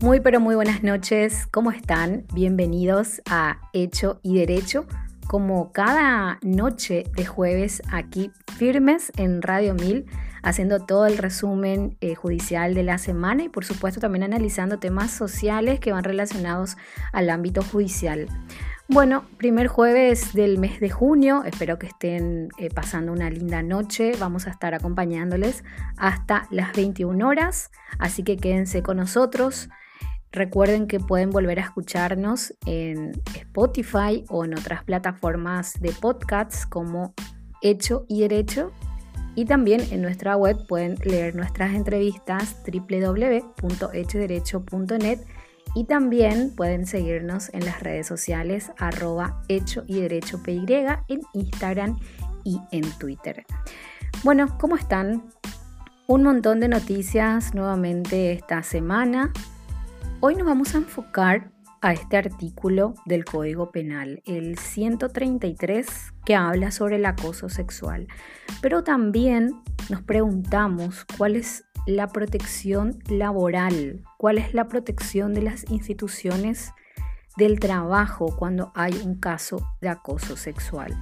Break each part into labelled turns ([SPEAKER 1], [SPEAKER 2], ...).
[SPEAKER 1] Muy pero muy buenas noches, ¿cómo están? Bienvenidos a Hecho y Derecho, como cada noche de jueves aquí firmes en Radio 1000, haciendo todo el resumen eh, judicial de la semana y por supuesto también analizando temas sociales que van relacionados al ámbito judicial. Bueno, primer jueves del mes de junio, espero que estén eh, pasando una linda noche, vamos a estar acompañándoles hasta las 21 horas, así que quédense con nosotros. Recuerden que pueden volver a escucharnos en Spotify o en otras plataformas de podcasts como Hecho y Derecho. Y también en nuestra web pueden leer nuestras entrevistas www.hechoderecho.net y también pueden seguirnos en las redes sociales arroba hecho y derecho PY en Instagram y en Twitter. Bueno, ¿cómo están? Un montón de noticias nuevamente esta semana. Hoy nos vamos a enfocar a este artículo del Código Penal, el 133, que habla sobre el acoso sexual. Pero también nos preguntamos cuál es la protección laboral, cuál es la protección de las instituciones del trabajo cuando hay un caso de acoso sexual.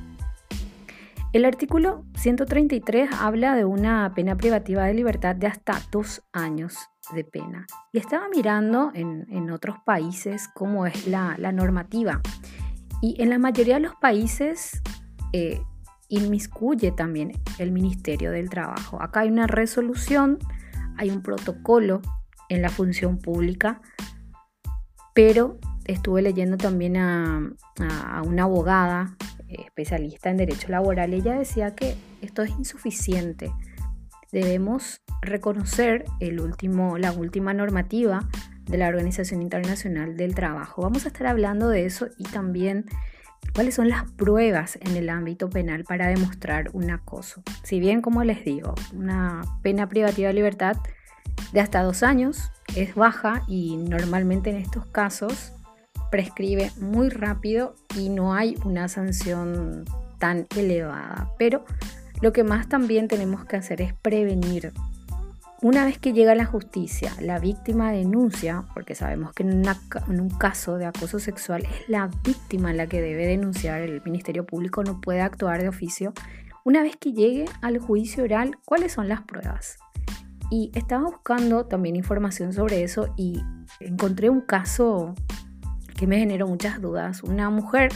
[SPEAKER 1] El artículo 133 habla de una pena privativa de libertad de hasta dos años de pena. Y estaba mirando en, otros países cómo es la, normativa. Y en la mayoría de los países eh, inmiscuye también el Ministerio del Trabajo. Acá hay una resolución, hay un protocolo en la función pública, pero estuve leyendo también a, a una abogada especialista en derecho laboral, ella decía que esto es insuficiente. Debemos reconocer el último, la última normativa de la Organización Internacional del Trabajo. Vamos a estar hablando de eso y también cuáles son las pruebas en el ámbito penal para demostrar un acoso. Si bien, como les digo, una pena privativa de libertad de hasta dos años es baja y normalmente en estos casos prescribe muy rápido y no hay una sanción tan elevada. Pero lo que más también tenemos que hacer es prevenir. Una vez que llega la justicia, la víctima denuncia, porque sabemos que en, en, un caso de acoso sexual es la víctima la que debe denunciar, el Ministerio Público no puede actuar de oficio. Una vez que llegue al juicio oral, ¿cuáles son las pruebas? Y estaba buscando también información sobre eso y encontré un caso que me generó muchas dudas. Una mujer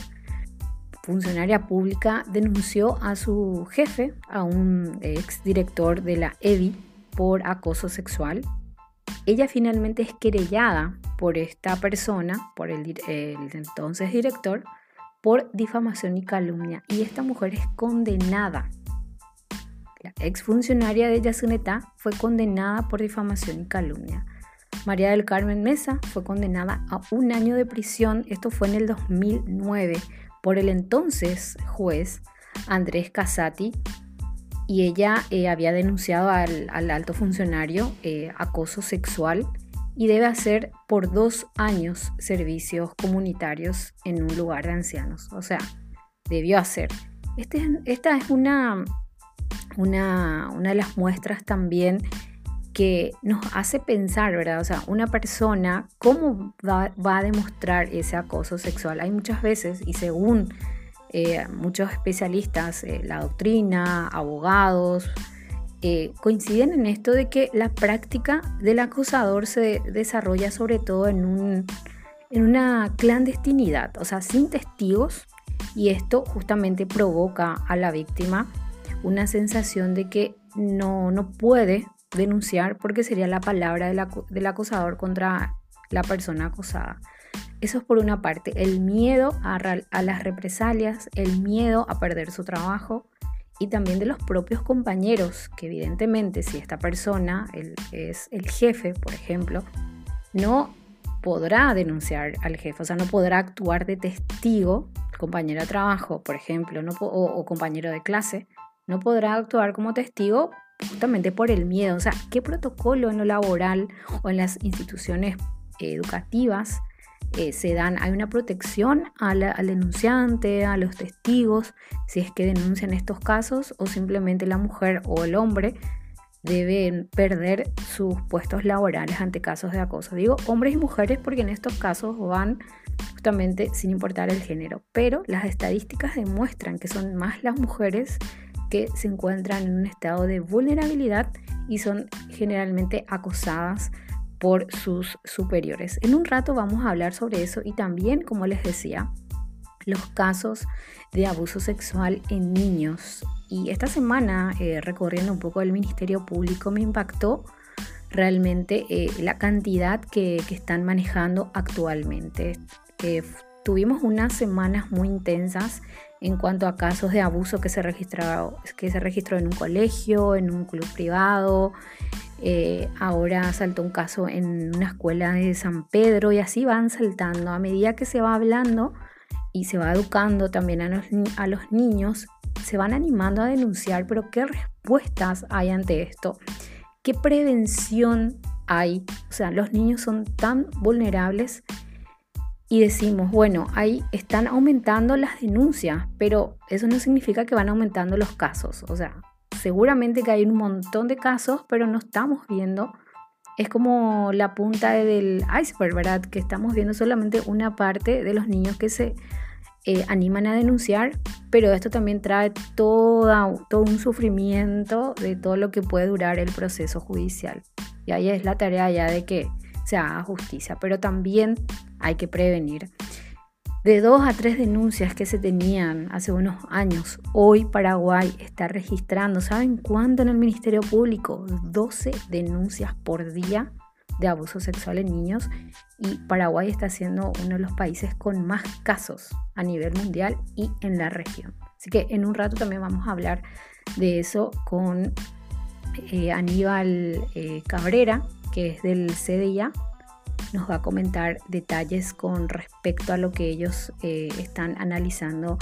[SPEAKER 1] funcionaria pública denunció a su jefe, a un ex director de la EDI, por acoso sexual. Ella finalmente es querellada por esta persona, por el, entonces director, por difamación y calumnia. Y esta mujer es condenada. La ex funcionaria de Yasuneta fue condenada por difamación y calumnia. María del Carmen Mesa fue condenada a un año de prisión, esto fue en el 2009, por el entonces juez Andrés Casati, y ella eh, había denunciado al, alto funcionario eh, acoso sexual y debe hacer por dos años servicios comunitarios en un lugar de ancianos. O sea, debió hacer. Este, esta es una, una, una de las muestras también que nos hace pensar, ¿verdad? O sea, una persona, ¿cómo va, a demostrar ese acoso sexual? Hay muchas veces, y según eh, muchos especialistas, eh, la doctrina, abogados, eh, coinciden en esto de que la práctica del acosador se desarrolla sobre todo en, un, en una clandestinidad, o sea, sin testigos, y esto justamente provoca a la víctima una sensación de que no, no puede denunciar porque sería la palabra del, acosador contra la persona acosada. Eso es por una parte, el miedo a, las represalias, el miedo a perder su trabajo y también de los propios compañeros, que evidentemente si esta persona es el jefe, por ejemplo, no podrá denunciar al jefe, o sea, no podrá actuar de testigo, compañero de trabajo, por ejemplo, o compañero de clase, no podrá actuar como testigo justamente por el miedo. O sea, ¿qué protocolo en lo laboral o en las instituciones educativas eh, se dan? ¿Hay una protección al denunciante, a los testigos, si es que denuncian estos casos o simplemente la mujer o el hombre deben perder sus puestos laborales ante casos de acoso. Digo hombres y mujeres porque en estos casos van justamente sin importar el género, pero las estadísticas demuestran que son más las mujeres que se encuentran en un estado de vulnerabilidad y son generalmente acosadas por sus superiores. En un rato vamos a hablar sobre eso y también, como les decía, los casos de abuso sexual en niños. Y esta semana, eh, recorriendo un poco el Ministerio Público, me impactó realmente eh, la cantidad que, están manejando actualmente. tuvimos unas semanas muy intensas en cuanto a casos de abuso que se, que se registró en un colegio, en un club privado. Eh, ahora saltó un caso en una escuela de San Pedro y así van saltando. A medida que se va hablando, y se va educando también a los niños, se van animando a denunciar, pero ¿qué respuestas hay ante esto? ¿Qué prevención hay? O sea, los niños son tan vulnerables y decimos, bueno, ahí están aumentando las denuncias, pero eso no significa que van aumentando los casos. O sea, seguramente que hay un montón de casos, pero no estamos viendo. Es como la punta del iceberg, ¿verdad? Que estamos viendo solamente una parte de los niños que se eh, animan a denunciar, pero esto también trae toda, todo un sufrimiento de todo lo que puede durar el proceso judicial. Y ahí es la tarea ya de que se haga justicia, pero también hay que prevenir. De dos a tres denuncias que se tenían hace unos años, hoy Paraguay está registrando, ¿saben cuánto en el Ministerio Público? 12 denuncias por día de abuso sexual en niños y Paraguay está siendo uno de los países con más casos a nivel mundial y en la región. Así que en un rato también vamos a hablar de eso con eh, Aníbal eh, Cabrera, que es del CDIA. Nos va a comentar detalles con respecto a lo que ellos eh, están analizando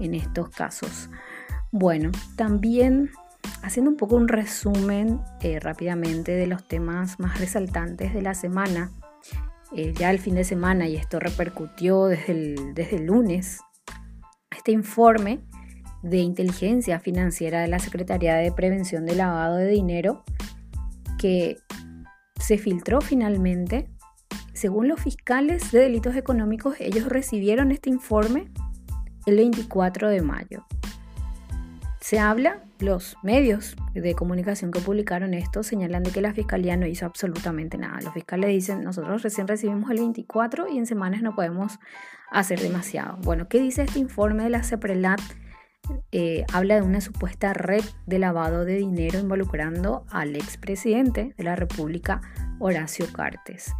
[SPEAKER 1] en estos casos. Bueno, también haciendo un poco un resumen eh, rápidamente de los temas más resaltantes de la semana, eh, ya el fin de semana, y esto repercutió desde el, desde el lunes, este informe de inteligencia financiera de la Secretaría de Prevención del Lavado de Dinero, que se filtró finalmente. Según los fiscales de delitos económicos, ellos recibieron este informe el 24 de mayo. Se habla, los medios de comunicación que publicaron esto señalan de que la fiscalía no hizo absolutamente nada. Los fiscales dicen, nosotros recién recibimos el 24 y en semanas no podemos hacer demasiado. Bueno, ¿qué dice este informe de la CEPRELAT? Eh, habla de una supuesta red de lavado de dinero involucrando al expresidente de la República, Horacio Cartes.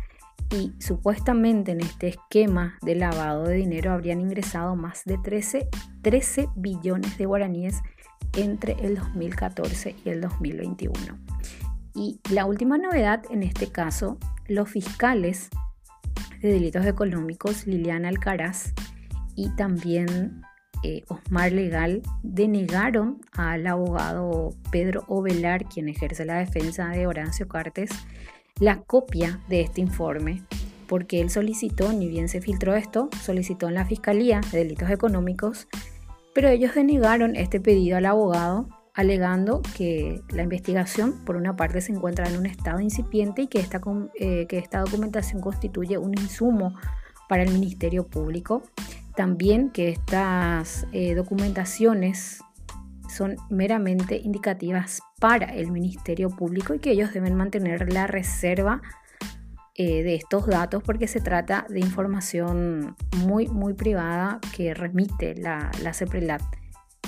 [SPEAKER 1] Y supuestamente en este esquema de lavado de dinero habrían ingresado más de 13, 13 billones de guaraníes entre el 2014 y el 2021. Y la última novedad en este caso, los fiscales de delitos económicos, Liliana Alcaraz y también eh, Osmar Legal, denegaron al abogado Pedro Ovelar, quien ejerce la defensa de Horacio Cartes, la copia de este informe, porque él solicitó, ni bien se filtró esto, solicitó en la Fiscalía de Delitos Económicos pero ellos denegaron este pedido al abogado alegando que la investigación, por una parte, se encuentra en un estado incipiente y que esta, eh, que esta documentación constituye un insumo para el Ministerio Público. También que estas eh, documentaciones son meramente indicativas para el Ministerio Público y que ellos deben mantener la reserva eh, de estos datos porque se trata de información muy, muy privada que remite la, la CEPRELAT.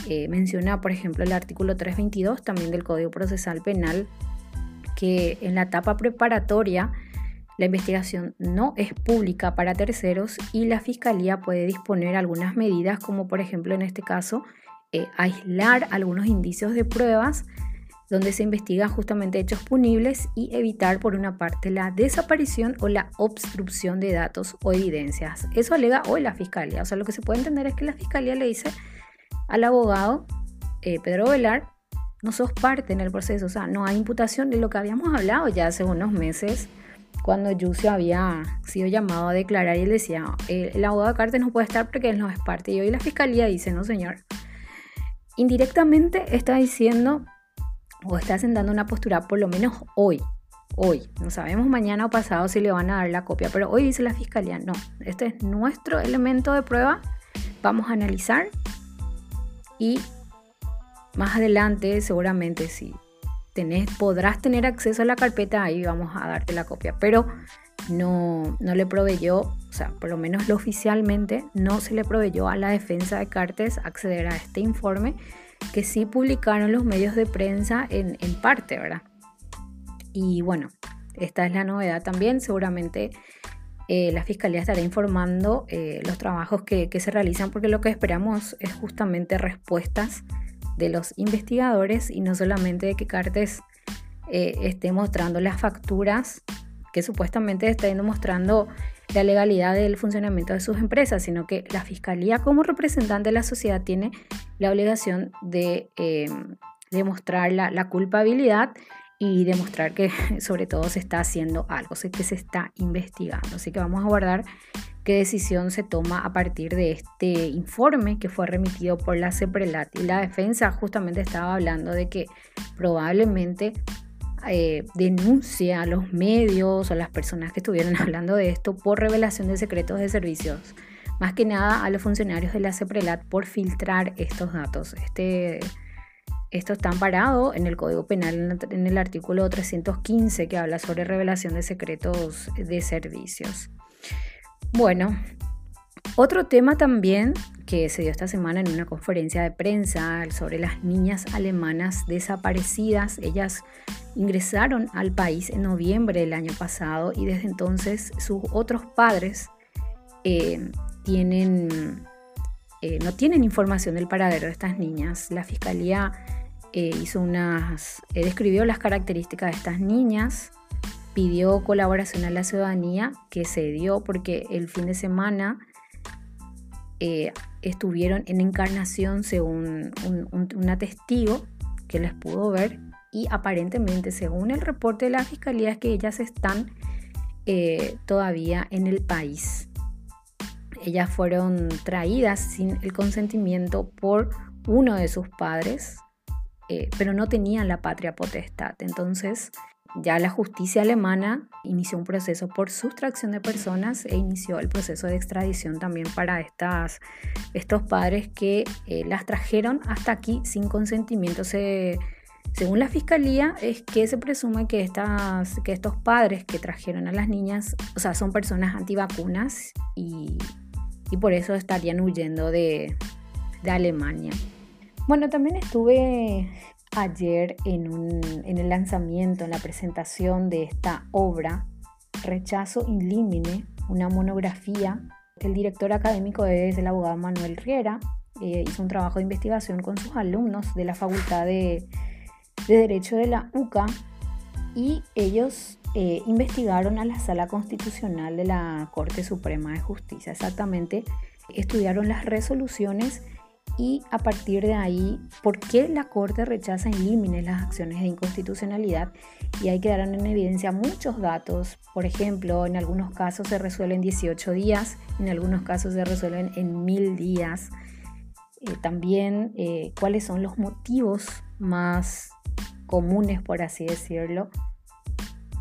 [SPEAKER 1] Eh, menciona, por ejemplo, el artículo 322 también del Código Procesal Penal, que en la etapa preparatoria la investigación no es pública para terceros y la Fiscalía puede disponer algunas medidas, como por ejemplo en este caso, eh, aislar algunos indicios de pruebas donde se investigan justamente hechos punibles y evitar por una parte la desaparición o la obstrucción de datos o evidencias. Eso alega hoy la fiscalía. O sea, lo que se puede entender es que la fiscalía le dice al abogado eh, Pedro Velar, no sos parte en el proceso, o sea, no hay imputación de lo que habíamos hablado ya hace unos meses cuando Yucio había sido llamado a declarar y él decía, el, el abogado Cartes no puede estar porque él no es parte. Y hoy la fiscalía dice, no señor. Indirectamente está diciendo o está sentando una postura, por lo menos hoy, hoy. No sabemos mañana o pasado si le van a dar la copia, pero hoy dice la fiscalía, no, este es nuestro elemento de prueba, vamos a analizar y más adelante seguramente si tenés, podrás tener acceso a la carpeta, ahí vamos a darte la copia, pero no, no le proveyó, o sea, por lo menos lo oficialmente, no se le proveyó a la defensa de Cartes acceder a este informe que sí publicaron los medios de prensa en, parte, ¿verdad? Y bueno, esta es la novedad también. Seguramente eh, la Fiscalía estará informando eh, los trabajos que, se realizan porque lo que esperamos es justamente respuestas de los investigadores y no solamente de que Cartes eh, esté mostrando las facturas que supuestamente estén mostrando la legalidad del funcionamiento de sus empresas, sino que la Fiscalía como representante de la sociedad tiene la obligación de demostrar la, la culpabilidad y demostrar que sobre todo se está haciendo algo, que se está investigando. Así que vamos a guardar qué decisión se toma a partir de este informe que fue remitido por la CEPRELAT. Y la defensa justamente estaba hablando de que probablemente eh, denuncie a los medios o a las personas que estuvieron hablando de esto por revelación de secretos de servicios. Más que nada a los funcionarios de la CEPRELAT por filtrar estos datos. Este esto está amparado en el Código Penal en el artículo 315 que habla sobre revelación de secretos de servicios. Bueno, otro tema también que se dio esta semana en una conferencia de prensa sobre las niñas alemanas desaparecidas. Ellas ingresaron al país en noviembre del año pasado y desde entonces sus otros padres eh, tienen, eh, no tienen información del paradero de estas niñas. La fiscalía eh, hizo unas, describió las características de estas niñas, pidió colaboración a la ciudadanía, que se dio porque el fin de semana eh, estuvieron en encarnación según un, un, testigo que les pudo ver y aparentemente según el reporte de la fiscalía es que ellas están todavía en el país. Ellas fueron traídas sin el consentimiento por uno de sus padres, eh, pero no tenían la patria potestad. Entonces, ya la justicia alemana inició un proceso por sustracción de personas e inició el proceso de extradición también para estas, estos padres que eh, las trajeron hasta aquí sin consentimiento. según la fiscalía, es que se presume que, estas, que estos padres que trajeron a las niñas, o sea, son personas antivacunas y, y por eso estarían huyendo de, de Alemania. Bueno, también estuve ayer en, el lanzamiento, en la presentación de esta obra, Rechazo Inlímine, una monografía. El director académico es el abogado Manuel Riera. Eh, hizo un trabajo de investigación con sus alumnos de la Facultad de, Derecho de la UCA y ellos eh, investigaron a la Sala Constitucional de la Corte Suprema de Justicia. Exactamente, estudiaron las resoluciones y a partir de ahí, ¿por qué la Corte rechaza en límites las acciones de inconstitucionalidad? Y ahí quedaron en evidencia muchos datos. Por ejemplo, en algunos casos se resuelven 18 días, en algunos casos se resuelven en mil días. Eh, también eh, cuáles son los motivos más comunes, por así decirlo,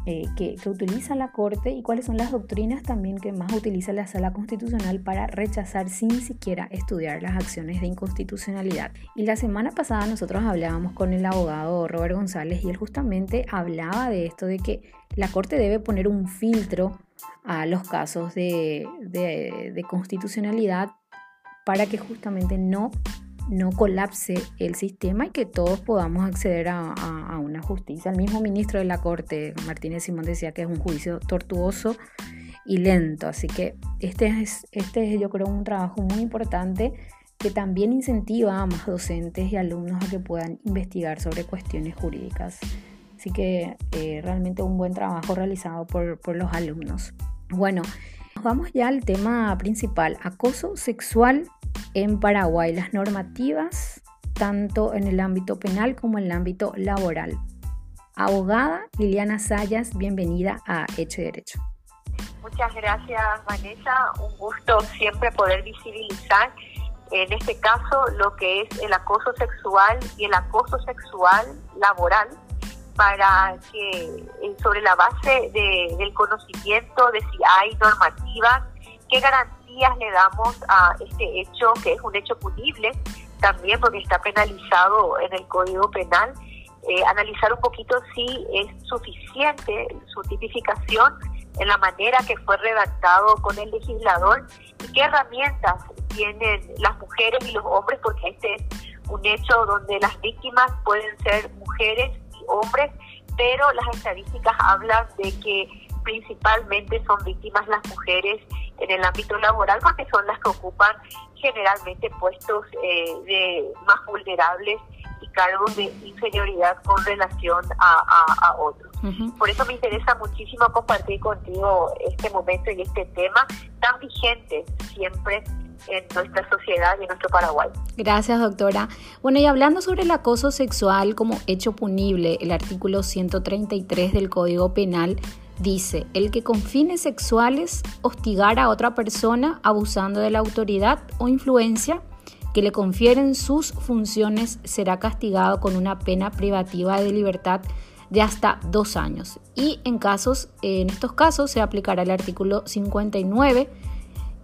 [SPEAKER 1] eh, que, utiliza la Corte y cuáles son las doctrinas también que más utiliza la Sala Constitucional para rechazar sin siquiera estudiar las acciones de inconstitucionalidad. Y la semana pasada nosotros hablábamos con el abogado Robert González y él justamente hablaba de esto, de que la Corte debe poner un filtro a los casos de, de constitucionalidad para que justamente no no colapse el sistema y que todos podamos acceder a, una justicia. El mismo ministro de la Corte, Martínez Simón, decía que es un juicio tortuoso y lento. Así que este es, este es yo creo, un trabajo muy importante que también incentiva a más docentes y alumnos a que puedan investigar sobre cuestiones jurídicas. Así que eh, realmente un buen trabajo realizado por, por los alumnos. Bueno, vamos ya al tema principal, acoso sexual en Paraguay, las normativas tanto en el ámbito penal como en el ámbito laboral. Abogada Liliana Sayas, bienvenida a Hecho y Derecho.
[SPEAKER 2] Muchas gracias Vanessa, un gusto siempre poder visibilizar en este caso lo que es el acoso sexual y el acoso sexual laboral para que eh, sobre la base del conocimiento de si hay normativas, qué garantías le damos a este hecho, que es un hecho punible, también porque está penalizado en el Código Penal, eh, analizar un poquito si es suficiente su tipificación en la manera que fue redactado con el legislador y qué herramientas tienen las mujeres y los hombres, porque este es un hecho donde las víctimas pueden ser mujeres hombres, pero las estadísticas hablan de que principalmente son víctimas las mujeres en el ámbito laboral porque son las que ocupan generalmente puestos eh, de más vulnerables y cargos de inferioridad con relación a, otros. Por eso me interesa muchísimo compartir contigo este momento y este tema tan vigente siempre en nuestra sociedad y en nuestro Paraguay.
[SPEAKER 1] Gracias, doctora. Bueno, y hablando sobre el acoso sexual como hecho punible, el artículo 133 del Código Penal dice, el que con fines sexuales hostigara a otra persona abusando de la autoridad o influencia que le confieren sus funciones será castigado con una pena privativa de libertad de hasta dos años. Y en casos, en estos casos se aplicará el artículo 59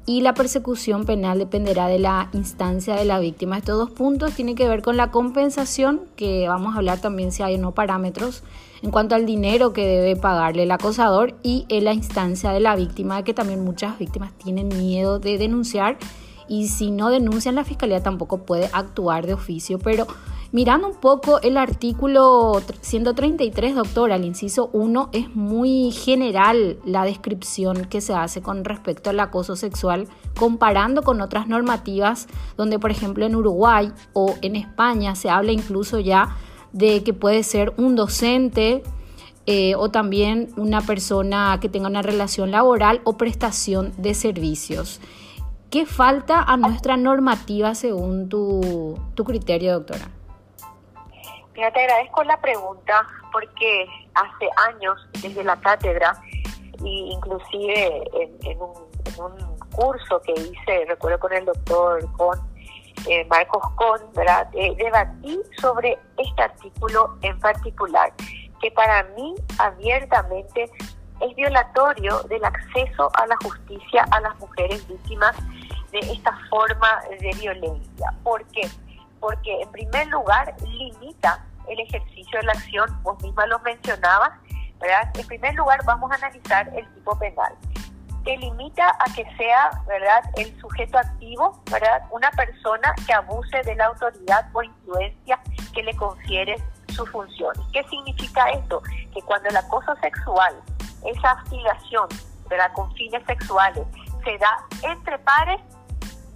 [SPEAKER 1] y la persecución penal dependerá de la instancia de la víctima. Estos dos puntos tienen que ver con la compensación, que vamos a hablar también si hay o no parámetros, en cuanto al dinero que debe pagarle el acosador y en la instancia de la víctima, que también muchas víctimas tienen miedo de denunciar y si no denuncian la fiscalía tampoco puede actuar de oficio, pero Mirando un poco el artículo 133, doctora, el inciso 1, es muy general la descripción que se hace con respecto al acoso sexual, comparando con otras normativas, donde por ejemplo en Uruguay o en España se habla incluso ya de que puede ser un docente eh, o también una persona que tenga una relación laboral o prestación de servicios. ¿Qué falta a nuestra normativa según tu, tu criterio, doctora?
[SPEAKER 2] Te agradezco la pregunta porque hace años desde la cátedra e inclusive en, un, curso que hice, recuerdo con el doctor con eh, Marcos Con, ¿verdad? Eh, debatí sobre este artículo en particular, que para mí abiertamente es violatorio del acceso a la justicia a las mujeres víctimas de esta forma de violencia. ¿Por qué? Porque en primer lugar limita el ejercicio de la acción, vos misma lo mencionabas, ¿verdad? En primer lugar vamos a analizar el tipo penal que limita a que sea, ¿verdad?, el sujeto activo, ¿verdad?, una persona que abuse de la autoridad o influencia que le confiere sus funciones. ¿Qué significa esto? Que cuando el acoso sexual, esa aspiración, ¿verdad?, con fines sexuales, se da entre pares,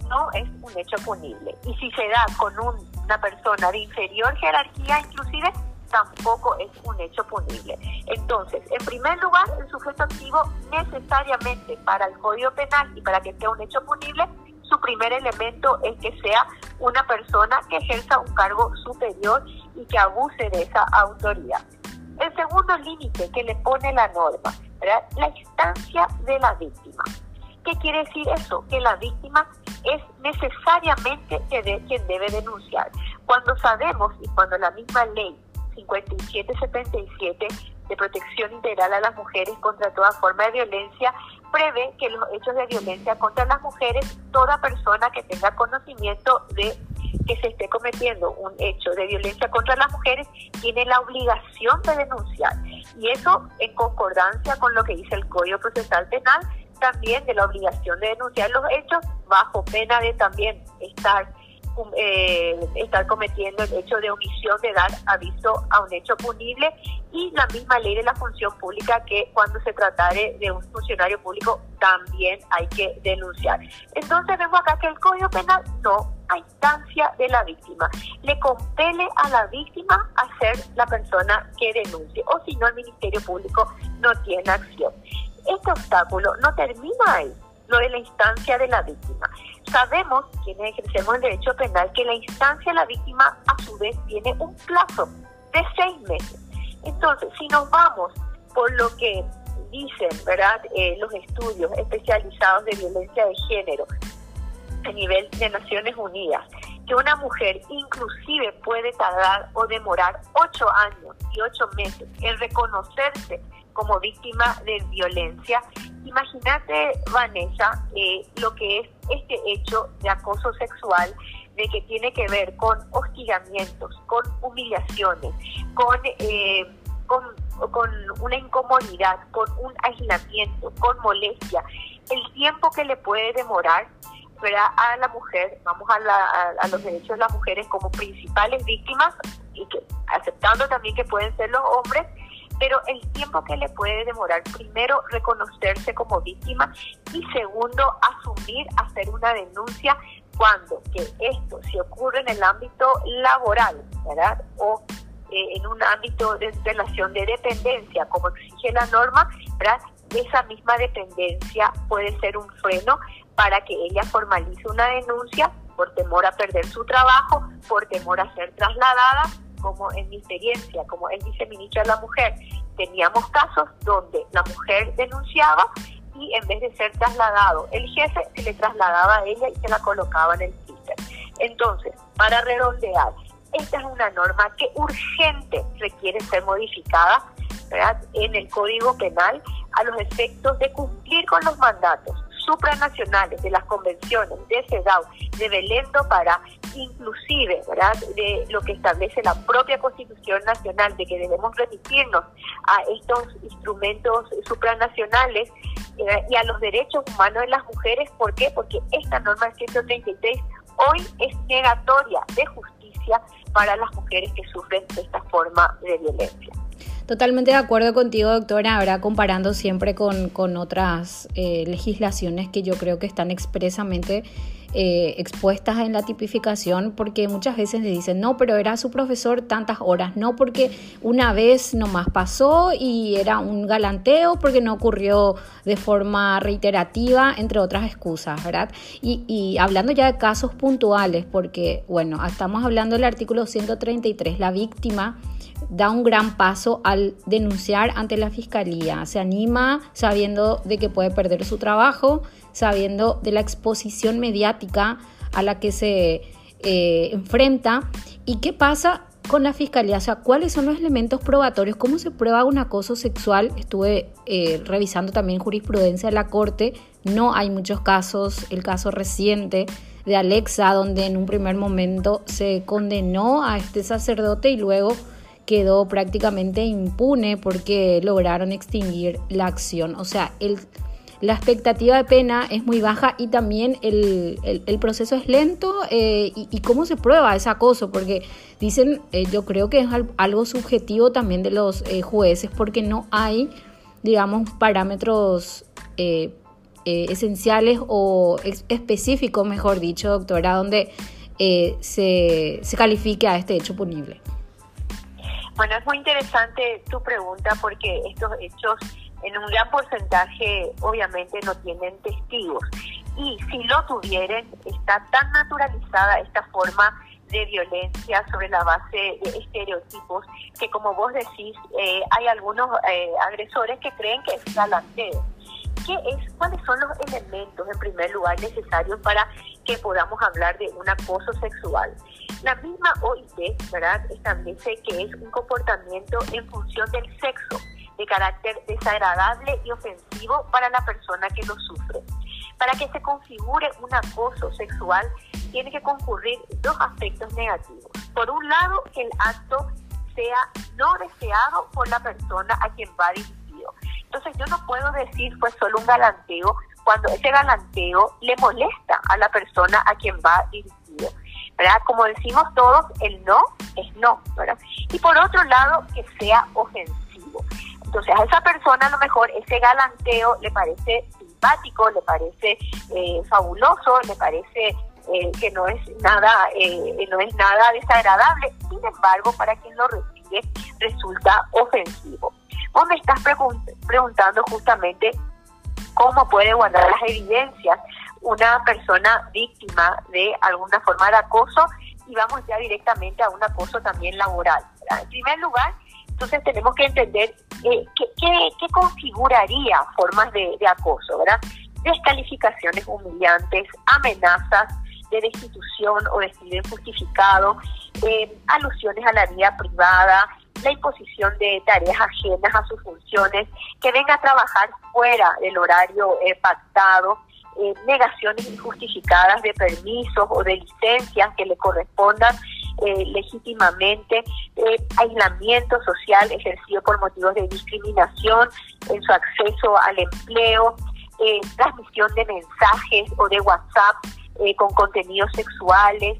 [SPEAKER 2] no es un hecho punible. Y si se da con un una persona de inferior jerarquía inclusive tampoco es un hecho punible. Entonces, en primer lugar, el sujeto activo necesariamente para el Código Penal y para que sea un hecho punible, su primer elemento es que sea una persona que ejerza un cargo superior y que abuse de esa autoridad. El segundo límite que le pone la norma, la instancia de la víctima. ¿Qué quiere decir eso? Que la víctima es necesariamente quien debe denunciar. Cuando sabemos y cuando la misma ley 5777 de protección integral a las mujeres contra toda forma de violencia prevé que los hechos de violencia contra las mujeres, toda persona que tenga conocimiento de que se esté cometiendo un hecho de violencia contra las mujeres tiene la obligación de denunciar. Y eso en concordancia con lo que dice el Código Procesal Penal también de la obligación de denunciar los hechos bajo pena de también estar eh, estar cometiendo el hecho de omisión de dar aviso a un hecho punible y la misma ley de la función pública que cuando se tratare de un funcionario público también hay que denunciar. Entonces vemos acá que el Código Penal no a instancia de la víctima. Le compele a la víctima a ser la persona que denuncie o si no el Ministerio Público no tiene acción. Este obstáculo no termina ahí, lo de la instancia de la víctima. Sabemos, quienes ejercemos el derecho penal, que la instancia de la víctima a su vez tiene un plazo de seis meses. Entonces, si nos vamos por lo que dicen, ¿verdad?, eh, los estudios especializados de violencia de género, a nivel de Naciones Unidas, que una mujer inclusive puede tardar o demorar ocho años y ocho meses en reconocerse como víctima de violencia. Imagínate, Vanessa, eh, lo que es este hecho de acoso sexual, de que tiene que ver con hostigamientos, con humillaciones, con, eh, con, con una incomodidad, con un aislamiento, con molestia. El tiempo que le puede demorar a la mujer, vamos a, los derechos de las mujeres como principales víctimas, y que aceptando también que pueden ser los hombres, pero el tiempo que le puede demorar, primero, reconocerse como víctima y segundo, asumir, hacer una denuncia cuando que esto se ocurre en el ámbito laboral. O eh, en un ámbito de relación de dependencia, como exige la norma, ¿verdad? Esa misma dependencia puede ser un freno para que ella formalice una denuncia por temor a perder su trabajo, por temor a ser trasladada, como en mi experiencia, como el viceministro de la mujer, teníamos casos donde la mujer denunciaba y en vez de ser trasladado el jefe, se le trasladaba a ella y se la colocaba en el Twitter. Entonces, para redondear, esta es una norma que urgente requiere ser modificada en el Código Penal a los efectos de cumplir con los mandatos supranacionales de las convenciones de CEDAW, de Belén do Pará, inclusive ¿verdad? de lo que establece la propia Constitución Nacional, de que debemos remitirnos a estos instrumentos supranacionales eh, y a los derechos humanos de las mujeres. ¿Por qué? Porque esta norma 133 hoy es negatoria de justicia para las mujeres que sufren esta forma de violencia.
[SPEAKER 1] Totalmente de acuerdo contigo, doctora. Ahora comparando siempre con, con otras eh, legislaciones que yo creo que están expresamente eh, expuestas en la tipificación, porque muchas veces le dicen, no, pero era su profesor tantas horas, no, porque una vez nomás pasó y era un galanteo, porque no ocurrió de forma reiterativa, entre otras excusas, ¿verdad? Y, y hablando ya de casos puntuales, porque, bueno, estamos hablando del artículo 133, la víctima da un gran paso al denunciar ante la fiscalía. Se anima sabiendo de que puede perder su trabajo, sabiendo de la exposición mediática a la que se eh, enfrenta. ¿Y qué pasa con la fiscalía? O sea, ¿cuáles son los elementos probatorios? ¿Cómo se prueba un acoso sexual? Estuve eh, revisando también jurisprudencia de la Corte. No hay muchos casos. El caso reciente de Alexa, donde en un primer momento se condenó a este sacerdote y luego quedó prácticamente impune porque lograron extinguir la acción. O sea, el, la expectativa de pena es muy baja y también el, proceso es lento eh, y, cómo se prueba ese acoso, porque dicen, eh, yo creo que es algo subjetivo también de los eh, jueces porque no hay, digamos, parámetros esenciales o específicos, mejor dicho, doctora, donde se, se califique a este hecho punible.
[SPEAKER 2] Bueno, es muy interesante tu pregunta porque estos hechos en un gran porcentaje obviamente no tienen testigos. Y si lo tuvieran, está tan naturalizada esta forma de violencia sobre la base de estereotipos que como vos decís, eh, hay algunos eh, agresores que creen que es galanteo. ¿Qué es, ¿Cuáles son los elementos, en primer lugar, necesarios para que podamos hablar de un acoso sexual? La misma OIT ¿verdad? establece que es un comportamiento en función del sexo, de carácter desagradable y ofensivo para la persona que lo sufre. Para que se configure un acoso sexual, tiene que concurrir dos aspectos negativos. Por un lado, que el acto sea no deseado por la persona a quien va dirigido. Entonces yo no puedo decir fue solo un galanteo cuando ese galanteo le molesta a la persona a quien va dirigido. ¿verdad? Como decimos todos, el no es no, ¿verdad? Y por otro lado, que sea ofensivo. Entonces a esa persona a lo mejor ese galanteo le parece simpático, le parece eh, fabuloso, le parece eh, que no es nada eh, no es nada desagradable. Sin embargo, para quien lo recibe resulta ofensivo. Vos me estás preguntando justamente cómo puede guardar las evidencias una persona víctima de alguna forma de acoso y vamos ya directamente a un acoso también laboral. En primer lugar, entonces tenemos que entender eh, qué, configuraría formas de, acoso, ¿verdad? descalificaciones humillantes, amenazas de destitución o despido injustificado, eh, alusiones a la vida privada, la imposición de tareas ajenas a sus funciones, que venga a trabajar fuera del horario eh, pactado, eh, negaciones injustificadas de permisos o de licencias que le correspondan eh, legítimamente, aislamiento social ejercido por motivos de discriminación en su acceso al empleo, transmisión de mensajes o de WhatsApp con contenidos sexuales,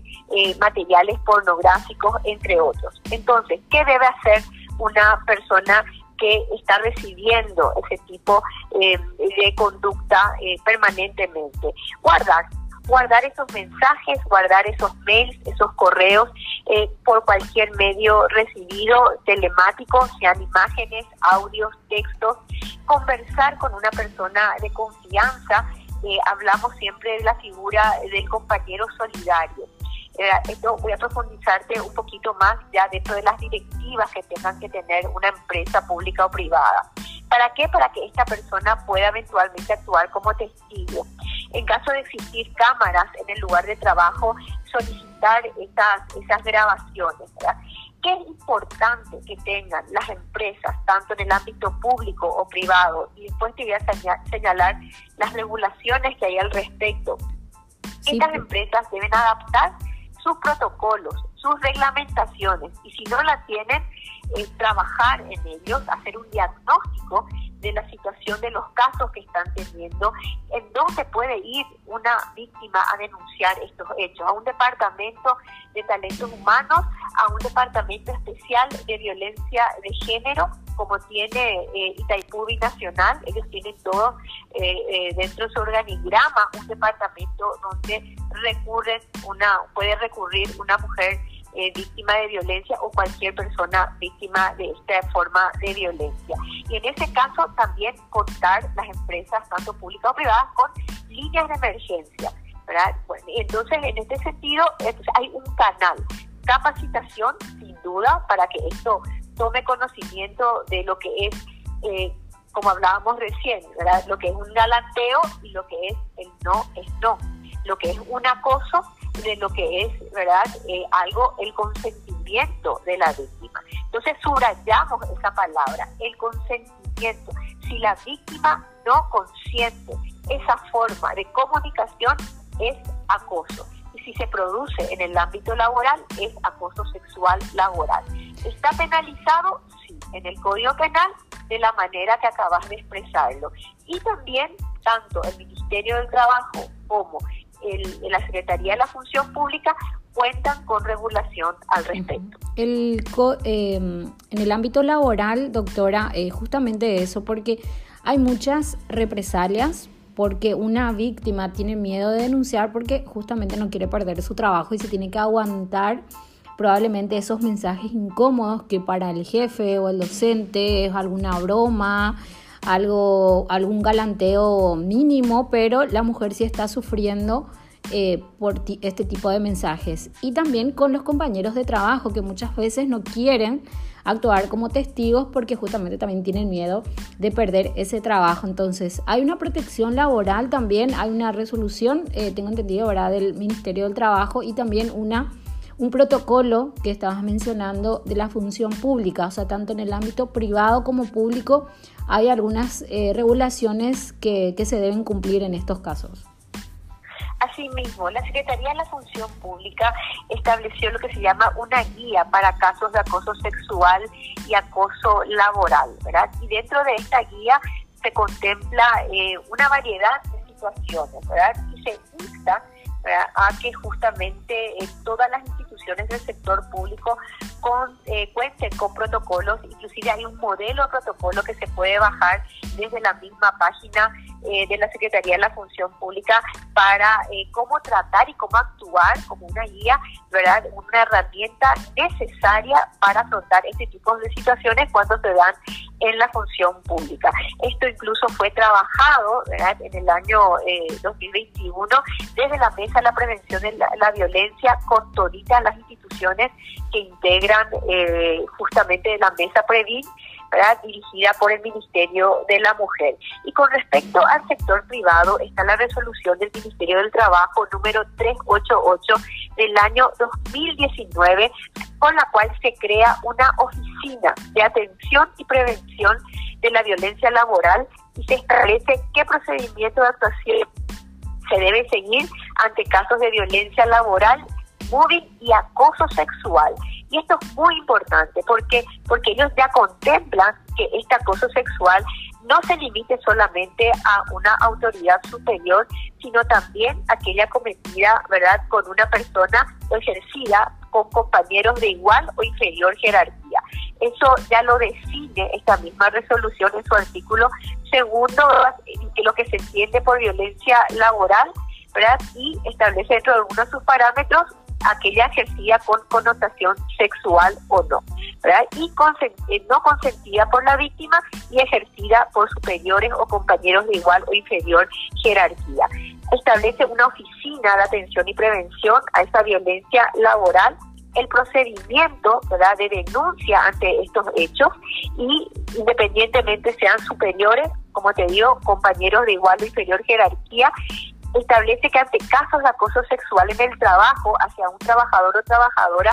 [SPEAKER 2] materiales pornográficos, entre otros. Entonces, ¿qué debe hacer una persona que está recibiendo ese tipo eh, de conducta eh, permanentemente. Guardar, guardar esos mensajes, guardar esos mails, esos correos eh, por cualquier medio recibido telemático, sean imágenes, audios, textos, conversar con una persona de confianza. hablamos siempre de la figura del compañero solidario eh, esto voy a profundizarte un poquito más ya dentro de las directivas que tengan que tener una empresa pública o privada. ¿Para qué? Para que esta persona pueda eventualmente actuar como testigo. En caso de existir cámaras en el lugar de trabajo, solicitar esas, esas grabaciones. ¿verdad? ¿Qué es importante que tengan las empresas, tanto en el ámbito público o privado? Y después te voy a señalar las regulaciones que hay al respecto. Estas pues. empresas deben adaptar sus protocolos, sus reglamentaciones y si no la tienen, es trabajar en ellos, hacer un diagnóstico de la situación de los casos que están teniendo, en dónde puede ir una víctima a denunciar estos hechos, a un departamento de talentos humanos, a un departamento especial de violencia de género, como tiene eh, Itaipú Nacional, ellos tienen todo eh, eh, dentro de su organigrama, un departamento donde recurren una, puede recurrir una mujer eh, víctima de violencia o cualquier persona víctima de esta forma de violencia. Y en ese caso también contar las empresas, tanto públicas o privadas, con líneas de emergencia. entonces, en este sentido, hay un canal. Capacitación, sin duda, para que esto tome conocimiento de lo que es, eh, como hablábamos recién, lo que es un galanteo y lo que es el no es no, lo que es un acoso de lo que es, ¿verdad? Eh, algo, el consentimiento de la víctima. Entonces subrayamos esa palabra, el consentimiento. Si la víctima no consiente esa forma de comunicación, es acoso. Y si se produce en el ámbito laboral, es acoso sexual laboral. ¿Está penalizado? Sí, en el Código Penal de la manera que acabas de expresarlo. Y también tanto el Ministerio del Trabajo como el, la Secretaría de la Función Pública cuentan con regulación al respecto.
[SPEAKER 1] El, em, en el ámbito laboral, doctora, eh, justamente eso, porque hay muchas represalias porque una víctima tiene miedo de denunciar porque justamente no quiere perder su trabajo y se tiene que aguantar probablemente esos mensajes incómodos que para el jefe o el docente es alguna broma, algo, algún galanteo mínimo, pero la mujer sí está sufriendo eh, por este tipo de mensajes. Y también con los compañeros de trabajo que muchas veces no quieren actuar como testigos porque justamente también tienen miedo de perder ese trabajo. Entonces, hay una protección laboral también, hay una resolución, eh, tengo entendido, ¿verdad?, del Ministerio del Trabajo y también una un protocolo que estabas mencionando de la función pública, o sea, tanto en el ámbito privado como público hay algunas eh, regulaciones que, que se deben cumplir en estos casos.
[SPEAKER 2] Asimismo, la Secretaría de la Función Pública estableció lo que se llama una guía para casos de acoso sexual y acoso laboral, ¿verdad? Y dentro de esta guía se contempla eh, una variedad de situaciones, ¿verdad? Y se insta a que justamente eh, todas las instituciones del sector público con, eh, cuenten con protocolos, inclusive hay un modelo de protocolo que se puede bajar desde la misma página eh, de la Secretaría de la Función Pública para eh, cómo tratar y cómo actuar como una guía, ¿verdad? Una herramienta necesaria para afrontar este tipo de situaciones cuando se dan en la función pública. Esto incluso fue trabajado en el año 2021 eh, desde la Mesa de la Prevención de la, Violencia con todas las instituciones que integran justamente la Mesa Previn dirigida por el Ministerio de la Mujer. Y con respecto al sector privado está la resolución del Ministerio del Trabajo número 388 del año 2019, con la cual se crea una oficina de atención y prevención de la violencia laboral y se establece qué procedimiento de actuación se debe seguir ante casos de violencia laboral, móvil y acoso sexual. Y esto es muy importante porque, porque ellos ya contemplan que este acoso sexual no se limite solamente a una autoridad superior, sino también aquella cometida, ¿verdad?, con una persona ejercida con compañeros de igual o inferior jerarquía. Eso ya lo define esta misma resolución en su artículo segundo, lo que se entiende por violencia laboral, ¿verdad? Y establece dentro de algunos de sus parámetros aquella ejercida con connotación sexual o no, ¿verdad? Y eh, no consentida por la víctima y ejercida por superiores o compañeros de igual o inferior jerarquía. Establece una oficina de atención y prevención a esta violencia laboral el procedimiento ¿verdad? de denuncia ante estos hechos y independientemente sean superiores, como te digo, compañeros de igual o inferior jerarquía, establece que ante casos de acoso sexual en el trabajo hacia un trabajador o trabajadora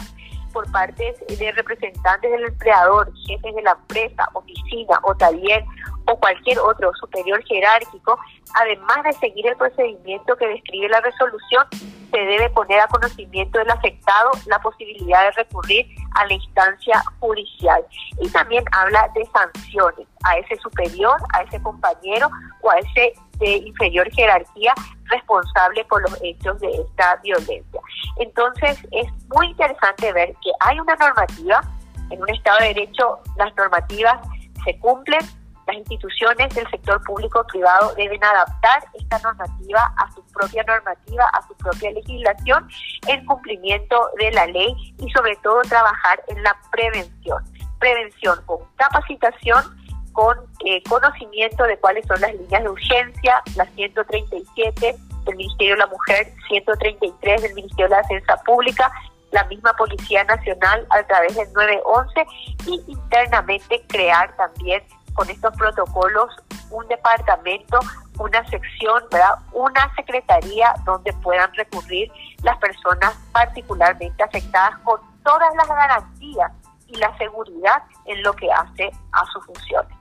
[SPEAKER 2] por parte de representantes del empleador, jefes de la empresa, oficina o taller o cualquier otro superior jerárquico, además de seguir el procedimiento que describe la resolución, se debe poner a conocimiento del afectado la posibilidad de recurrir a la instancia judicial. Y también habla de sanciones a ese superior, a ese compañero o a ese de inferior jerarquía responsable por los hechos de esta violencia. Entonces es muy interesante ver que hay una normativa, en un Estado de Derecho las normativas se cumplen, las instituciones del sector público o privado deben adaptar esta normativa a su propia normativa, a su propia legislación, en cumplimiento de la ley y sobre todo trabajar en la prevención. Prevención con capacitación, con eh, conocimiento de cuáles son las líneas de urgencia, las 137 del Ministerio de la Mujer, 133 del Ministerio de la Defensa Pública, la misma Policía Nacional a través del 911 y internamente crear también con estos protocolos un departamento, una sección, ¿verdad? una secretaría donde puedan recurrir las personas particularmente afectadas con todas las garantías y la seguridad en lo que hace a sus funciones.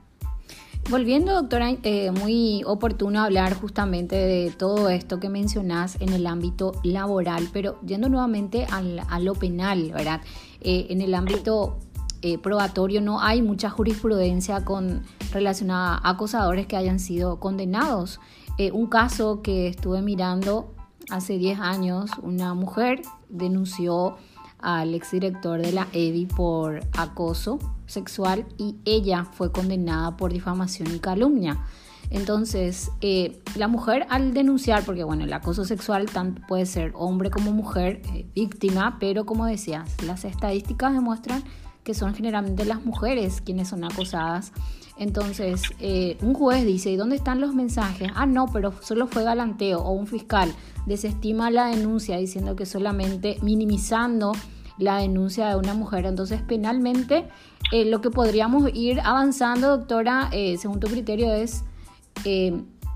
[SPEAKER 1] Volviendo, doctora, eh, muy oportuno hablar justamente de todo esto que mencionás en el ámbito laboral, pero yendo nuevamente a lo penal, ¿verdad? Eh, en el ámbito eh, probatorio no hay mucha jurisprudencia con relacionada a acosadores que hayan sido condenados. Un caso que estuve mirando hace 10 años, una mujer denunció al exdirector de la EDI por acoso sexual y ella fue condenada por difamación y calumnia. Entonces, eh, la mujer al denunciar, porque bueno, el acoso sexual tanto puede ser hombre como mujer víctima, pero como decías, las estadísticas demuestran que son generalmente las mujeres quienes son acosadas. Entonces, eh, un juez dice, ¿y dónde están los mensajes? Ah, no, pero solo fue galanteo. O un fiscal desestima la denuncia diciendo que solamente minimizando la denuncia de una mujer. Entonces, penalmente, eh, lo que podríamos ir avanzando, doctora, eh, según tu criterio, es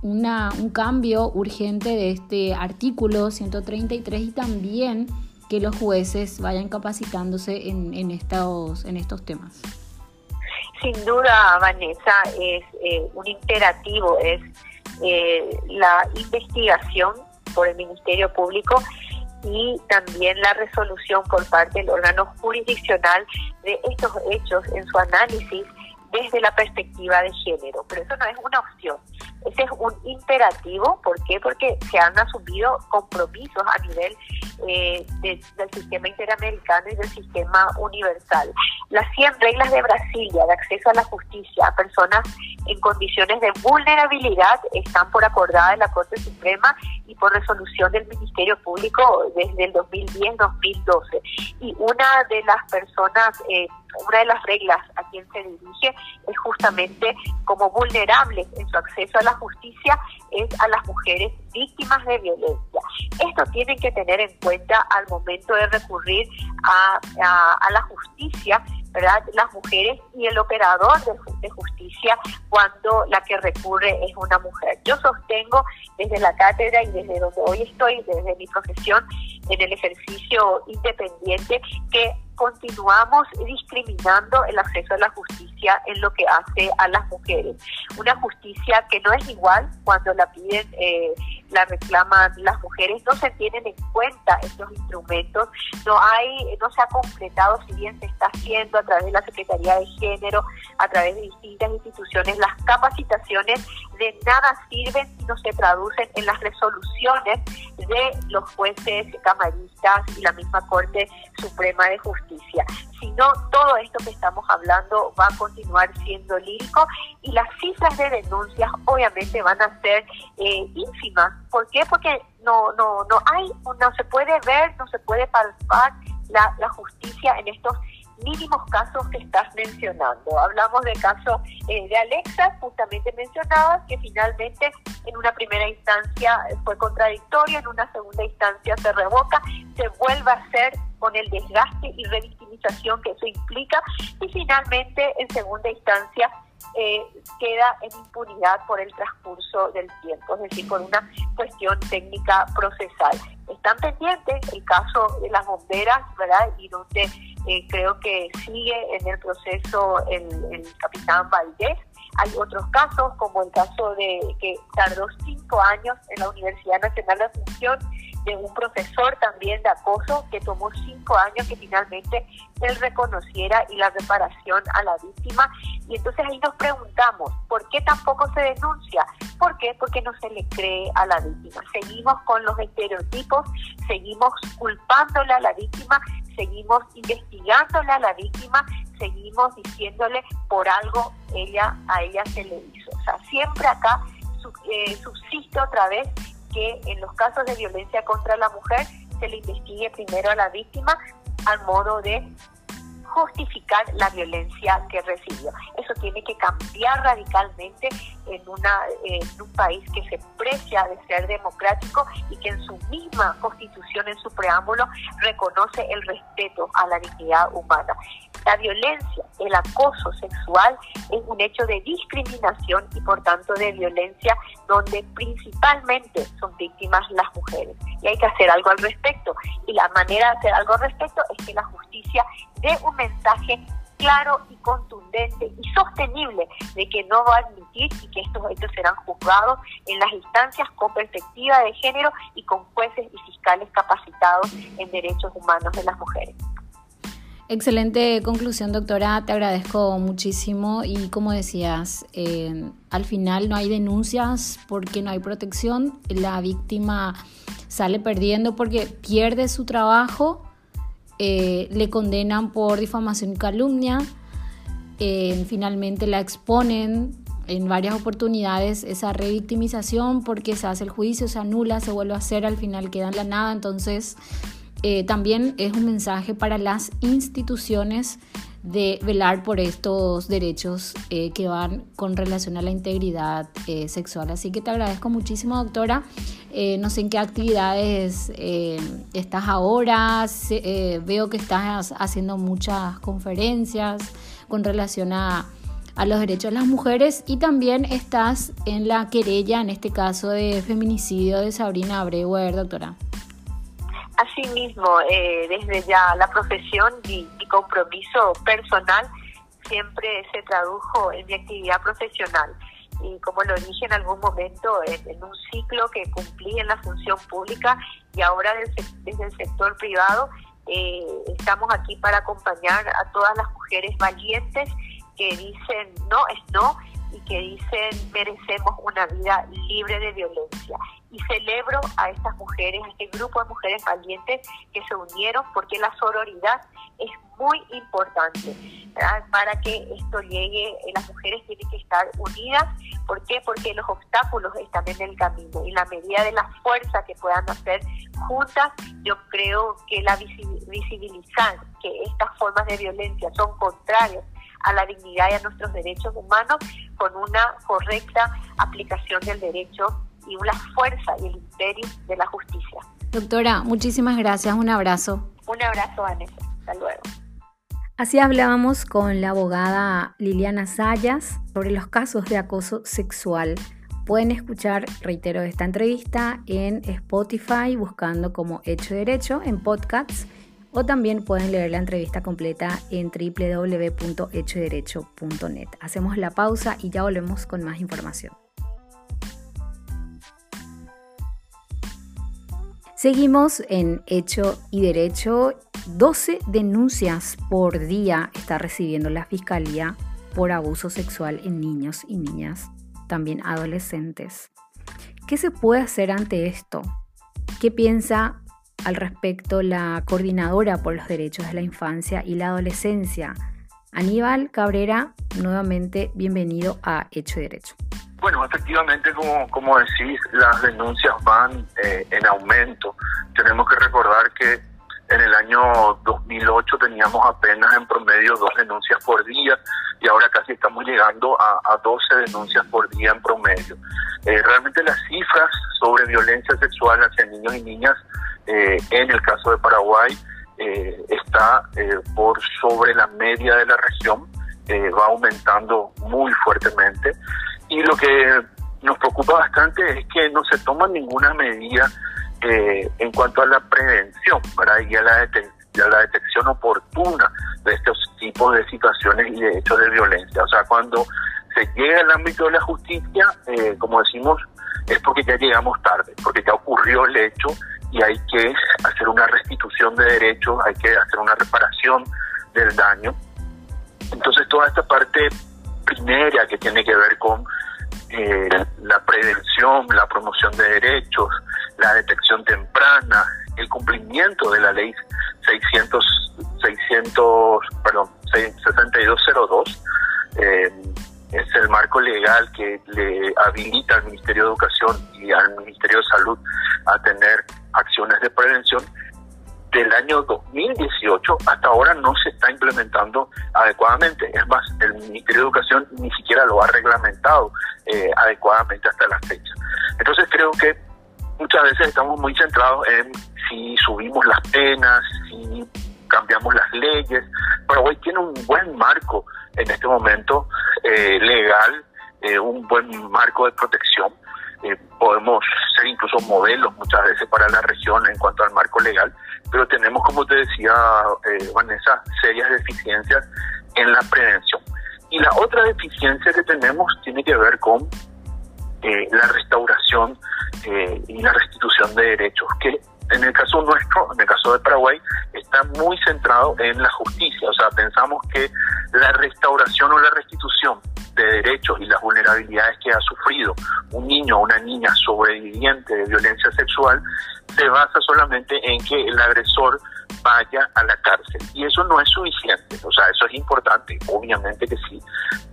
[SPEAKER 1] una, un cambio urgente de este artículo 133 y también que los jueces vayan capacitándose en, en, estos, en estos temas.
[SPEAKER 2] Sin duda, Vanessa, es eh, un imperativo, es eh, la investigación por el Ministerio Público y también la resolución por parte del órgano jurisdiccional de estos hechos en su análisis desde la perspectiva de género. Pero eso no es una opción, ese es un imperativo. ¿Por qué? Porque se han asumido compromisos a nivel eh, del sistema interamericano y del sistema universal. Las 100 reglas de Brasilia de acceso a la justicia a personas en condiciones de vulnerabilidad están por acordada de la Corte Suprema y por resolución del Ministerio Público desde el 2010-2012. Y una de las personas... Eh, una de las reglas a quien se dirige es justamente como vulnerables en su acceso a la justicia es a las mujeres víctimas de violencia. Esto tienen que tener en cuenta al momento de recurrir a, a la justicia ¿verdad? Las mujeres y el operador de, justicia cuando la que recurre es una mujer. Yo sostengo desde la cátedra y desde donde hoy estoy, desde mi profesión en el ejercicio independiente, que continuamos discriminando el acceso a la justicia en lo que hace a las mujeres. Una justicia que no es igual cuando la piden, eh, la reclaman las mujeres, no se tienen en cuenta estos instrumentos, no hay, no se ha completado, si bien se está haciendo a través de la Secretaría de Género, a través de distintas instituciones, las capacitaciones de nada sirven si no se traducen en las resoluciones de los jueces camaristas y la misma Corte Suprema de Justicia. Si no, todo esto que estamos hablando va a continuar siendo lírico y las cifras de denuncias obviamente van a ser eh, ínfimas. ¿Por qué? Porque no, no, no hay, no se puede ver, no se puede palpar la, la justicia en estos mínimos casos que estás mencionando. Hablamos del caso eh, de Alexa, justamente mencionabas, que finalmente en una primera instancia fue contradictorio, en una segunda instancia se revoca, se vuelve a hacer con el desgaste y revictimización que eso implica y finalmente en segunda instancia eh, queda en impunidad por el transcurso del tiempo, es decir, por una cuestión técnica procesal. Están pendientes el caso de las bomberas, ¿verdad? Y donde eh, creo que sigue en el proceso el, el capitán Valdés. Hay otros casos, como el caso de que tardó cinco años en la Universidad Nacional de Asunción de un profesor también de acoso que tomó cinco años que finalmente él reconociera y la reparación a la víctima. Y entonces ahí nos preguntamos, ¿por qué tampoco se denuncia? ¿Por qué? Porque no se le cree a la víctima. Seguimos con los estereotipos, seguimos culpándole a la víctima, seguimos investigándole a la víctima, seguimos diciéndole por algo ella a ella se le hizo. O sea, siempre acá eh, subsiste otra vez que en los casos de violencia contra la mujer se le investigue primero a la víctima al modo de justificar la violencia que recibió. Eso tiene que cambiar radicalmente en, una, un país que se precia de ser democrático y que en su misma constitución, en su preámbulo, reconoce el respeto a la dignidad humana. La violencia, el acoso sexual es un hecho de discriminación y por tanto de violencia donde principalmente son víctimas las mujeres. Y hay que hacer algo al respecto. Y la manera de hacer algo al respecto es que la justicia dé un mensaje claro y contundente y sostenible de que no va a admitir y que estos hechos serán juzgados en las instancias con perspectiva de género y con jueces y fiscales capacitados en derechos humanos de las mujeres.
[SPEAKER 1] Excelente conclusión, doctora. Te agradezco muchísimo. Y como decías, eh, al final no hay denuncias porque no hay protección. La víctima sale perdiendo porque pierde su trabajo. Eh, le condenan por difamación y calumnia. Eh, finalmente la exponen en varias oportunidades esa revictimización porque se hace el juicio, se anula, se vuelve a hacer, al final queda en la nada. Entonces eh, también es un mensaje para las instituciones de velar por estos derechos eh, que van con relación a la integridad eh, sexual. Así que te agradezco muchísimo, doctora. no sé en qué actividades estás ahora. veo que estás haciendo muchas conferencias con relación a, a los derechos de las mujeres y también estás en la querella, en este caso de feminicidio de Sabrina Abreuer, doctora.
[SPEAKER 2] Asimismo, eh, desde ya la profesión y mi compromiso personal siempre se tradujo en mi actividad profesional. Y como lo dije en algún momento, en, un ciclo que cumplí en la función pública y ahora desde, el sector privado, eh, estamos aquí para acompañar a todas las mujeres valientes que dicen no es no y que dicen merecemos una vida libre de violencia y celebro a estas mujeres, a este grupo de mujeres valientes que se unieron porque la sororidad es muy importante para que esto llegue. Eh, las mujeres tienen que estar unidas. ¿Por qué? Porque los obstáculos están en el camino y la medida de la fuerza que puedan hacer juntas, yo creo que la visibilizar que estas formas de violencia son contrarias a la dignidad y a nuestros derechos humanos con una correcta aplicación del derecho y la fuerza y el imperio de la justicia.
[SPEAKER 1] Doctora, muchísimas gracias. Un abrazo.
[SPEAKER 2] Un abrazo, Vanessa. Hasta luego.
[SPEAKER 1] Así hablábamos con la abogada Liliana Sayas sobre los casos de acoso sexual. Pueden escuchar, reitero, esta entrevista en Spotify buscando como Hecho Derecho en podcasts o también pueden leer la entrevista completa en www.hechoderecho.net. Hacemos la pausa y ya volvemos con más información. Seguimos en Hecho y Derecho. 12 denuncias por día está recibiendo la Fiscalía por abuso sexual en niños y niñas, también adolescentes. ¿Qué se puede hacer ante esto? ¿Qué piensa al respecto la coordinadora por los derechos de la infancia y la adolescencia? Aníbal Cabrera, nuevamente bienvenido a Hecho y Derecho.
[SPEAKER 3] Bueno, efectivamente, como, como decís, las denuncias van eh, en aumento. Tenemos que recordar que en el año 2008 teníamos apenas en promedio dos denuncias por día y ahora casi estamos llegando a, a 12 denuncias por día en promedio. Eh, realmente las cifras sobre violencia sexual hacia niños y niñas eh, en el caso de Paraguay está por sobre la media de la región, va aumentando muy fuertemente y lo que nos preocupa bastante es que no se toma ninguna medida eh, en cuanto a la prevención ¿verdad? y a la, la detección oportuna de estos tipos de situaciones y de hechos de violencia. O sea, cuando se llega al ámbito de la justicia, eh, como decimos, es porque ya llegamos tarde, porque ya ocurrió el hecho y hay que hacer una restitución de derechos, hay que hacer una reparación del daño. Entonces toda esta parte primera que tiene que ver con eh, la prevención, la promoción de derechos, la detección temprana, el cumplimiento de la ley 600, 600 perdón, 6202, eh, es el marco legal que le habilita al Ministerio de Educación y al Ministerio de Salud a tener acciones de prevención del año 2018 hasta ahora no se está implementando adecuadamente. Es más, el Ministerio de Educación ni siquiera lo ha reglamentado eh, adecuadamente hasta la fecha. Entonces creo que muchas veces estamos muy centrados en si subimos las penas, si cambiamos las leyes. Paraguay tiene un buen marco en este momento eh, legal, eh, un buen marco de protección. Podemos ser incluso modelos muchas veces para la región en cuanto al marco legal, pero tenemos, como te decía eh, Vanessa, serias deficiencias en la prevención. Y la otra deficiencia que tenemos tiene que ver con eh, la restauración eh, y la restitución de derechos, que en el caso nuestro, en el caso de Paraguay, está muy centrado en la justicia. O sea, pensamos que la restauración o la restitución de derechos y las vulnerabilidades que ha sufrido un niño o una niña sobreviviente de violencia sexual se basa solamente en que el agresor vaya a la cárcel. Y eso no es suficiente, o sea, eso es importante, obviamente que sí,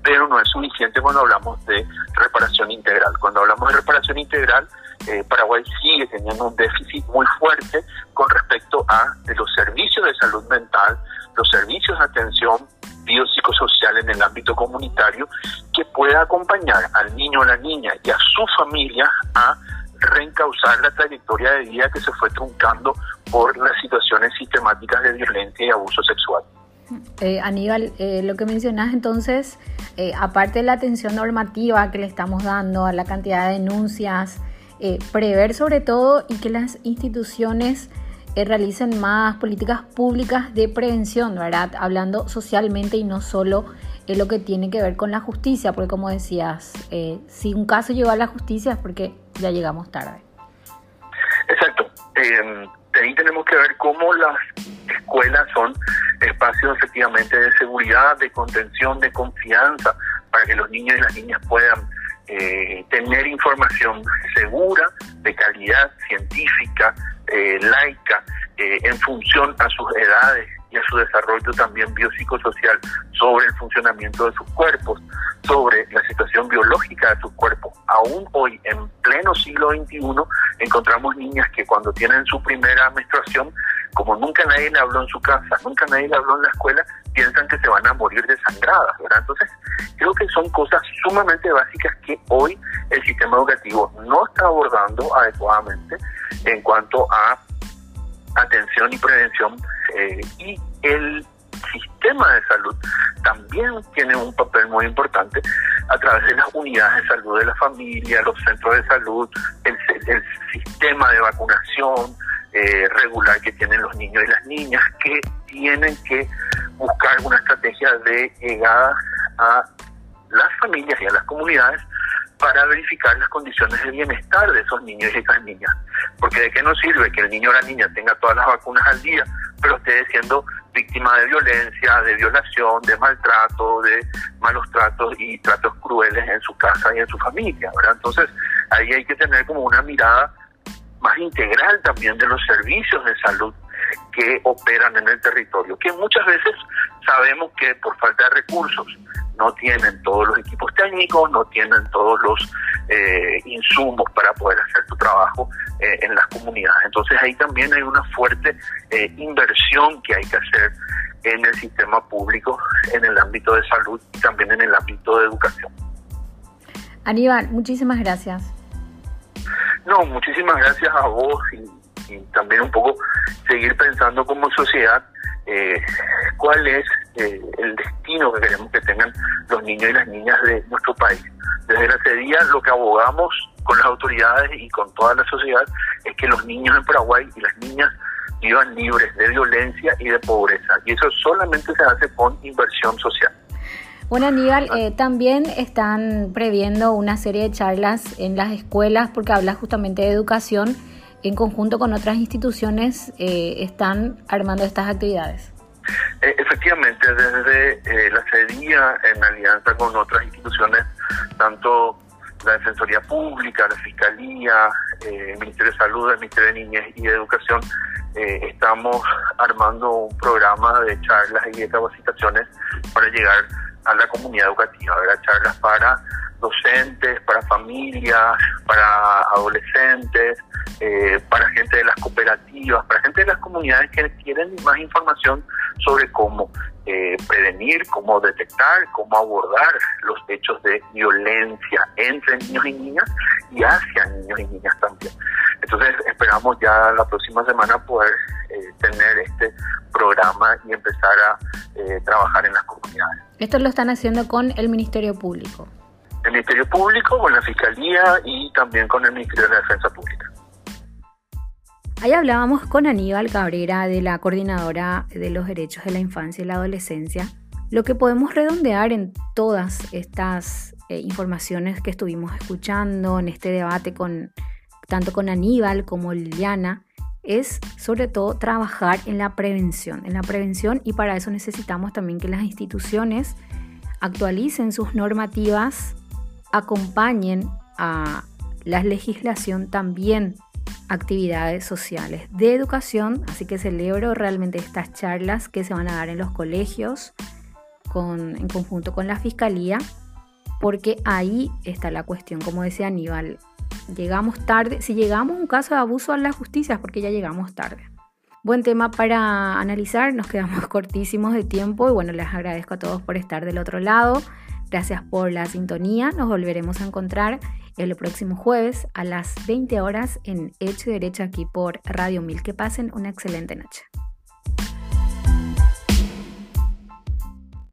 [SPEAKER 3] pero no es suficiente cuando hablamos de reparación integral. Cuando hablamos de reparación integral, eh, Paraguay sigue teniendo un déficit muy fuerte con respecto a los servicios de salud mental, los servicios de atención biopsicosocial en el ámbito comunitario que pueda acompañar al niño o la niña y a su familia a reencauzar la trayectoria de vida que se fue truncando por las situaciones sistemáticas de violencia y abuso sexual.
[SPEAKER 1] Eh, Aníbal, eh, lo que mencionas entonces, eh, aparte de la atención normativa que le estamos dando a la cantidad de denuncias, eh, prever sobre todo y que las instituciones realicen más políticas públicas de prevención, ¿verdad? Hablando socialmente y no solo en lo que tiene que ver con la justicia, porque como decías, si un caso llegó a la justicia es porque ya llegamos tarde.
[SPEAKER 3] Exacto. Eh, ahí tenemos que ver cómo las escuelas son espacios efectivamente de seguridad, de contención, de confianza, para que los niños y las niñas puedan eh, tener información segura, de calidad científica, eh, laica, eh, en función a sus edades y a su desarrollo también biopsicosocial sobre el funcionamiento de sus cuerpos, sobre la situación biológica de sus cuerpos. Aún hoy, en pleno siglo XXI, encontramos niñas que cuando tienen su primera menstruación, como nunca nadie le habló en su casa, nunca nadie le habló en la escuela, piensan que se van a morir desangradas, ¿verdad? Entonces, creo que son cosas sumamente básicas que hoy el sistema educativo no está abordando adecuadamente en cuanto a atención y prevención eh, y el sistema de salud también tiene un papel muy importante a través de las unidades de salud de la familia, los centros de salud, el, sistema de vacunación eh, regular que tienen los niños y las niñas, que tienen que buscar una estrategia de llegada a las familias y a las comunidades para verificar las condiciones de bienestar de esos niños y esas niñas. Porque de qué nos sirve que el niño o la niña tenga todas las vacunas al día, pero esté siendo víctima de violencia, de violación, de maltrato, de malos tratos y tratos crueles en su casa y en su familia. Entonces ahí hay que tener como una mirada más integral también de los servicios de salud que operan en el territorio, que muchas veces sabemos que por falta de recursos, no tienen todos los equipos técnicos, no tienen todos los eh, insumos para poder hacer tu trabajo eh, en las comunidades. Entonces ahí también hay una fuerte eh, inversión que hay que hacer en el sistema público, en el ámbito de salud y también en el ámbito de educación.
[SPEAKER 1] Aníbal, muchísimas gracias.
[SPEAKER 3] No, muchísimas gracias a vos y, y también un poco seguir pensando como sociedad eh, cuál es eh, el destino que queremos que tengan los niños y las niñas de nuestro país. Desde la CEDIA lo que abogamos con las autoridades y con toda la sociedad es que los niños en Paraguay y las niñas vivan libres de violencia y de pobreza. Y eso solamente se hace con inversión social.
[SPEAKER 1] Bueno, Aníbal, eh, también están previendo una serie de charlas en las escuelas porque habla justamente de educación en conjunto con otras instituciones eh, están armando estas actividades.
[SPEAKER 3] Eh, efectivamente, desde eh, la CEDIA, en alianza con otras instituciones, tanto la Defensoría Pública, la Fiscalía, el Ministerio de Salud, el Ministerio de Niñez y de Educación, estamos armando un programa de charlas y de capacitaciones para llegar a la comunidad educativa, ¿verdad? charlas para docentes, para familias, para adolescentes, eh, para gente de las cooperativas, para gente de las comunidades que quieren más información sobre cómo eh, prevenir, cómo detectar, cómo abordar los hechos de violencia entre niños y niñas y hacia niños y niñas también. Entonces esperamos ya la próxima semana poder eh, tener este programa y empezar a trabajar en las comunidades.
[SPEAKER 1] Esto lo están haciendo con el Ministerio Público.
[SPEAKER 3] El Ministerio Público, con la Fiscalía y también con el Ministerio de la Defensa Pública.
[SPEAKER 1] Ahí hablábamos con Aníbal Cabrera de la Coordinadora de los Derechos de la Infancia y la Adolescencia. Lo que podemos redondear en todas estas eh, informaciones que estuvimos escuchando en este debate con tanto con Aníbal como Liliana es sobre todo trabajar en la prevención, en la prevención y para eso necesitamos también que las instituciones actualicen sus normativas, acompañen a la legislación también actividades sociales de educación, así que celebro realmente estas charlas que se van a dar en los colegios con, en conjunto con la fiscalía, porque ahí está la cuestión, como decía Aníbal, llegamos tarde, si llegamos un caso de abuso a la justicia es porque ya llegamos tarde. Buen tema para analizar, nos quedamos cortísimos de tiempo y bueno, les agradezco a todos por estar del otro lado. Gracias por la sintonía, nos volveremos a encontrar el próximo jueves a las 20 horas en Hecho y Derecho aquí por Radio Mil. Que pasen una excelente noche.